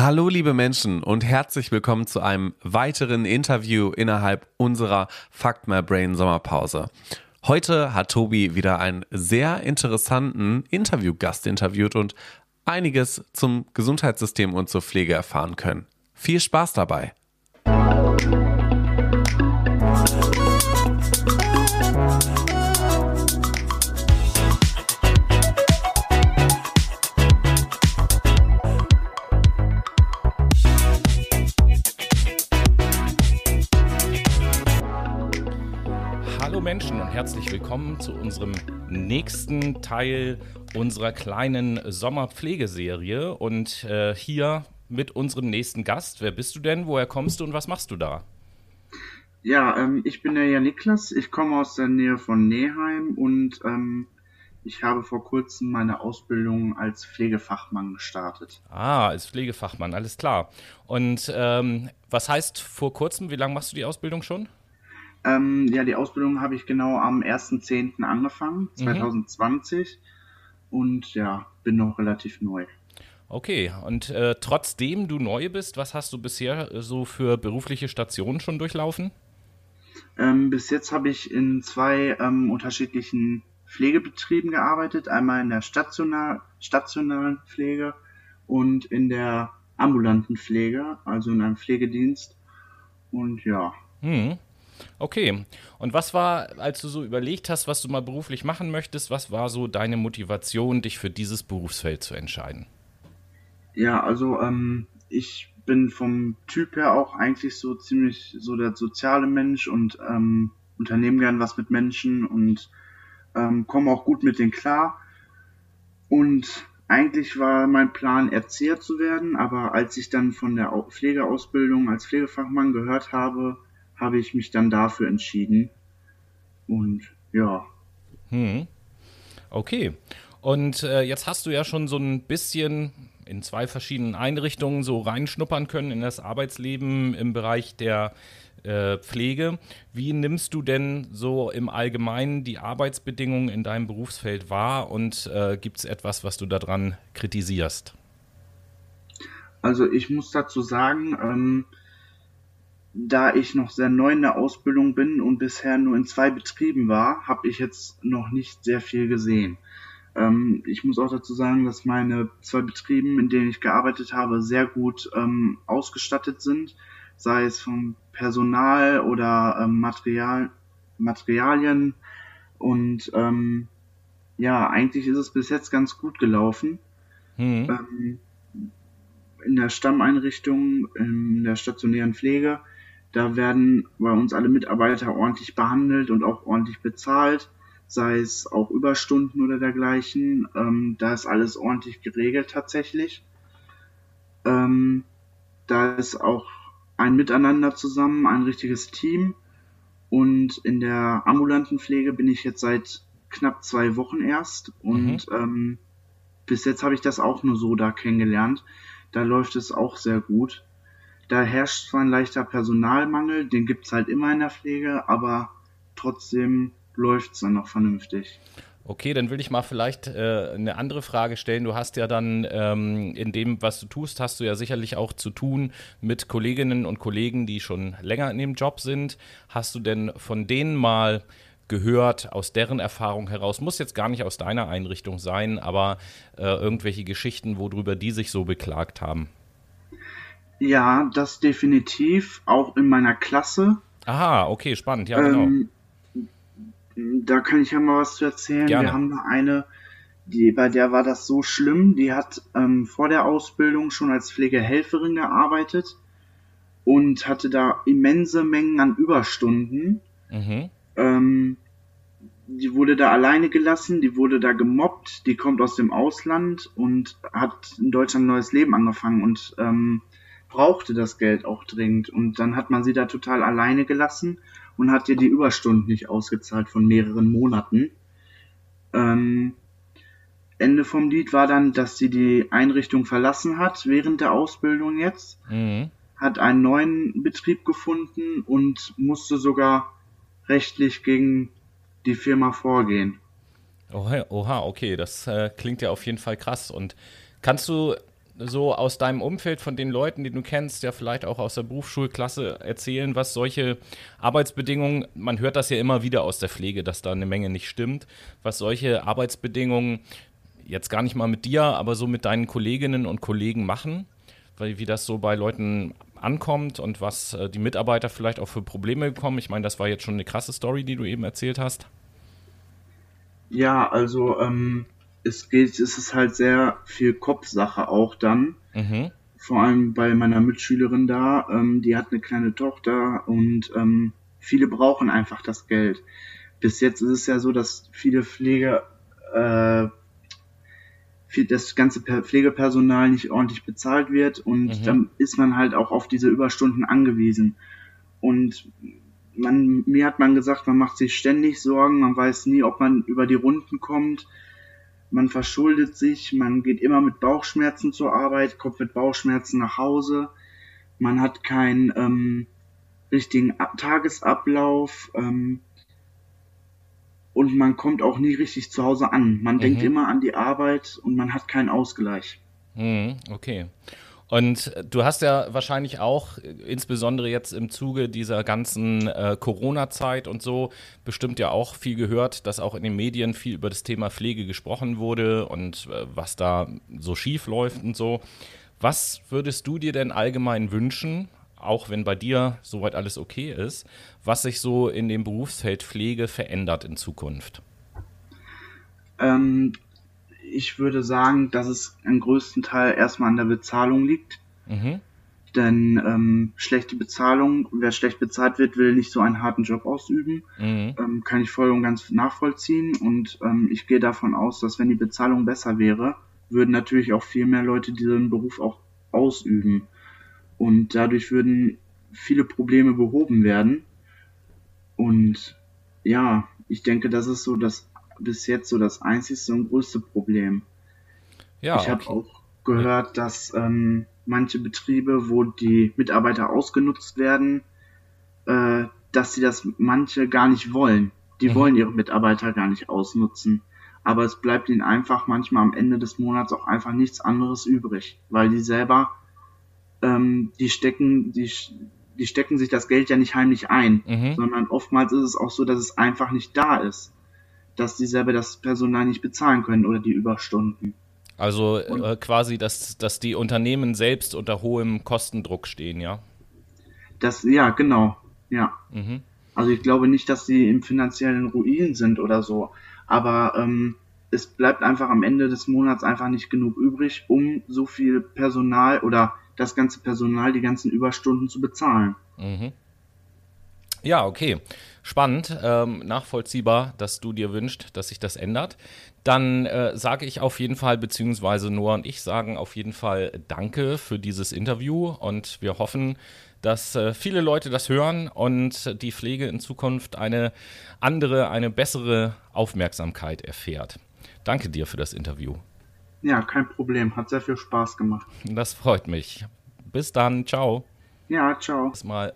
Hallo liebe Menschen und herzlich willkommen zu einem weiteren Interview innerhalb unserer Fuck My Brain Sommerpause. Heute hat Tobi wieder einen sehr interessanten Interviewgast interviewt und einiges zum Gesundheitssystem und zur Pflege erfahren können. Viel Spaß dabei! Menschen und herzlich willkommen zu unserem nächsten Teil unserer kleinen Sommerpflegeserie. Und äh, hier mit unserem nächsten Gast. Wer bist du denn? Woher kommst du und was machst du da? Ja, ähm, ich bin der Jan Niklas. Ich komme aus der Nähe von Neheim und ähm, ich habe vor kurzem meine Ausbildung als Pflegefachmann gestartet. Ah, als Pflegefachmann, alles klar. Und ähm, was heißt vor kurzem? Wie lange machst du die Ausbildung schon? Ähm, ja, die Ausbildung habe ich genau am 1.10. angefangen, 2020. Mhm. Und ja, bin noch relativ neu. Okay, und äh, trotzdem du neu bist, was hast du bisher äh, so für berufliche Stationen schon durchlaufen? Ähm, bis jetzt habe ich in zwei ähm, unterschiedlichen Pflegebetrieben gearbeitet. Einmal in der stationar stationaren Pflege und in der ambulanten Pflege, also in einem Pflegedienst. Und ja. Hm. Okay. Und was war, als du so überlegt hast, was du mal beruflich machen möchtest, was war so deine Motivation, dich für dieses Berufsfeld zu entscheiden? Ja, also ähm, ich bin vom Typ her auch eigentlich so ziemlich so der soziale Mensch und ähm, unternehme gern was mit Menschen und ähm, komme auch gut mit denen klar. Und eigentlich war mein Plan, Erzieher zu werden, aber als ich dann von der Pflegeausbildung als Pflegefachmann gehört habe, habe ich mich dann dafür entschieden. Und ja. Hm. Okay. Und äh, jetzt hast du ja schon so ein bisschen in zwei verschiedenen Einrichtungen so reinschnuppern können in das Arbeitsleben im Bereich der äh, Pflege. Wie nimmst du denn so im Allgemeinen die Arbeitsbedingungen in deinem Berufsfeld wahr und äh, gibt es etwas, was du daran kritisierst? Also ich muss dazu sagen, ähm, da ich noch sehr neu in der Ausbildung bin und bisher nur in zwei Betrieben war, habe ich jetzt noch nicht sehr viel gesehen. Ähm, ich muss auch dazu sagen, dass meine zwei Betrieben, in denen ich gearbeitet habe, sehr gut ähm, ausgestattet sind, sei es vom Personal oder ähm, Material, Materialien. Und ähm, ja, eigentlich ist es bis jetzt ganz gut gelaufen. Mhm. in der Stammeinrichtung, in der stationären Pflege, da werden bei uns alle Mitarbeiter ordentlich behandelt und auch ordentlich bezahlt, sei es auch Überstunden oder dergleichen. Ähm, da ist alles ordentlich geregelt tatsächlich. Ähm, da ist auch ein Miteinander zusammen, ein richtiges Team. Und in der ambulanten Pflege bin ich jetzt seit knapp zwei Wochen erst. Und mhm. ähm, bis jetzt habe ich das auch nur so da kennengelernt. Da läuft es auch sehr gut. Da herrscht zwar ein leichter Personalmangel, den gibt es halt immer in der Pflege, aber trotzdem läuft es dann noch vernünftig. Okay, dann will ich mal vielleicht äh, eine andere Frage stellen. Du hast ja dann ähm, in dem, was du tust, hast du ja sicherlich auch zu tun mit Kolleginnen und Kollegen, die schon länger in dem Job sind. Hast du denn von denen mal gehört, aus deren Erfahrung heraus, muss jetzt gar nicht aus deiner Einrichtung sein, aber äh, irgendwelche Geschichten, worüber die sich so beklagt haben? Ja, das definitiv, auch in meiner Klasse. Aha, okay, spannend, ja, genau. Ähm, da kann ich ja mal was zu erzählen. Gerne. Wir haben da eine, die, bei der war das so schlimm, die hat ähm, vor der Ausbildung schon als Pflegehelferin gearbeitet und hatte da immense Mengen an Überstunden. Mhm. Ähm, die wurde da alleine gelassen, die wurde da gemobbt, die kommt aus dem Ausland und hat in Deutschland ein neues Leben angefangen und ähm, brauchte das Geld auch dringend. Und dann hat man sie da total alleine gelassen und hat ihr die Überstunden nicht ausgezahlt von mehreren Monaten. Ähm, Ende vom Lied war dann, dass sie die Einrichtung verlassen hat während der Ausbildung jetzt, mhm. hat einen neuen Betrieb gefunden und musste sogar rechtlich gegen die Firma vorgehen. Oha, oha okay, das äh, klingt ja auf jeden Fall krass. Und kannst du so aus deinem Umfeld von den Leuten, die du kennst, ja vielleicht auch aus der Berufsschulklasse erzählen, was solche Arbeitsbedingungen, man hört das ja immer wieder aus der Pflege, dass da eine Menge nicht stimmt, was solche Arbeitsbedingungen jetzt gar nicht mal mit dir, aber so mit deinen Kolleginnen und Kollegen machen, weil wie das so bei Leuten ankommt und was äh, die Mitarbeiter vielleicht auch für Probleme bekommen. Ich meine, das war jetzt schon eine krasse Story, die du eben erzählt hast. Ja, also ähm, es geht, es ist halt sehr viel Kopfsache auch dann. Mhm. Vor allem bei meiner Mitschülerin da, ähm, die hat eine kleine Tochter und ähm, viele brauchen einfach das Geld. Bis jetzt ist es ja so, dass viele Pflege, äh, viel, das ganze Pflegepersonal nicht ordentlich bezahlt wird und mhm. dann ist man halt auch auf diese Überstunden angewiesen. Und man, mir hat man gesagt, man macht sich ständig Sorgen, man weiß nie, ob man über die Runden kommt man verschuldet sich, man geht immer mit Bauchschmerzen zur Arbeit, kommt mit Bauchschmerzen nach Hause, man hat keinen ähm, richtigen Tagesablauf ähm, und man kommt auch nie richtig zu Hause an. Man mhm. denkt immer an die Arbeit und man hat keinen Ausgleich. Mhm, okay. Und du hast ja wahrscheinlich auch, insbesondere jetzt im Zuge dieser ganzen äh, Corona-Zeit und so, bestimmt ja auch viel gehört, dass auch in den Medien viel über das Thema Pflege gesprochen wurde und äh, was da so schief läuft und so. Was würdest du dir denn allgemein wünschen, auch wenn bei dir soweit alles okay ist, was sich so in dem Berufsfeld Pflege verändert in Zukunft? Ähm, ich würde sagen, dass es im größten Teil erstmal an der Bezahlung liegt. Mhm. Denn ähm, schlechte Bezahlung, wer schlecht bezahlt wird, will nicht so einen harten Job ausüben. Mhm. Ähm, kann ich voll und ganz nachvollziehen. Und ähm, ich gehe davon aus, dass wenn die Bezahlung besser wäre, würden natürlich auch viel mehr Leute diesen Beruf auch ausüben. Und dadurch würden viele Probleme behoben werden. Und ja, ich denke, das ist so das bis jetzt so das einzigste und größte Problem. Ja, ich habe auch gehört, dass ähm, manche Betriebe, wo die Mitarbeiter ausgenutzt werden, äh, dass sie das manche gar nicht wollen. Die mhm. wollen ihre Mitarbeiter gar nicht ausnutzen. Aber es bleibt ihnen einfach manchmal am Ende des Monats auch einfach nichts anderes übrig, weil die selber, ähm, die stecken, die, die stecken sich das Geld ja nicht heimlich ein, mhm. sondern oftmals ist es auch so, dass es einfach nicht da ist dass die selber das Personal nicht bezahlen können oder die Überstunden. Also äh, quasi, dass, dass die Unternehmen selbst unter hohem Kostendruck stehen, ja? Das, ja, genau, ja. Mhm. Also ich glaube nicht, dass sie im finanziellen Ruin sind oder so, aber ähm, es bleibt einfach am Ende des Monats einfach nicht genug übrig, um so viel Personal oder das ganze Personal, die ganzen Überstunden zu bezahlen. Mhm. Ja, okay. Spannend, ähm, nachvollziehbar, dass du dir wünschst, dass sich das ändert. Dann äh, sage ich auf jeden Fall, beziehungsweise Noah und ich sagen auf jeden Fall Danke für dieses Interview und wir hoffen, dass äh, viele Leute das hören und die Pflege in Zukunft eine andere, eine bessere Aufmerksamkeit erfährt. Danke dir für das Interview. Ja, kein Problem. Hat sehr viel Spaß gemacht. Das freut mich. Bis dann. Ciao. Ja, ciao. Bis mal.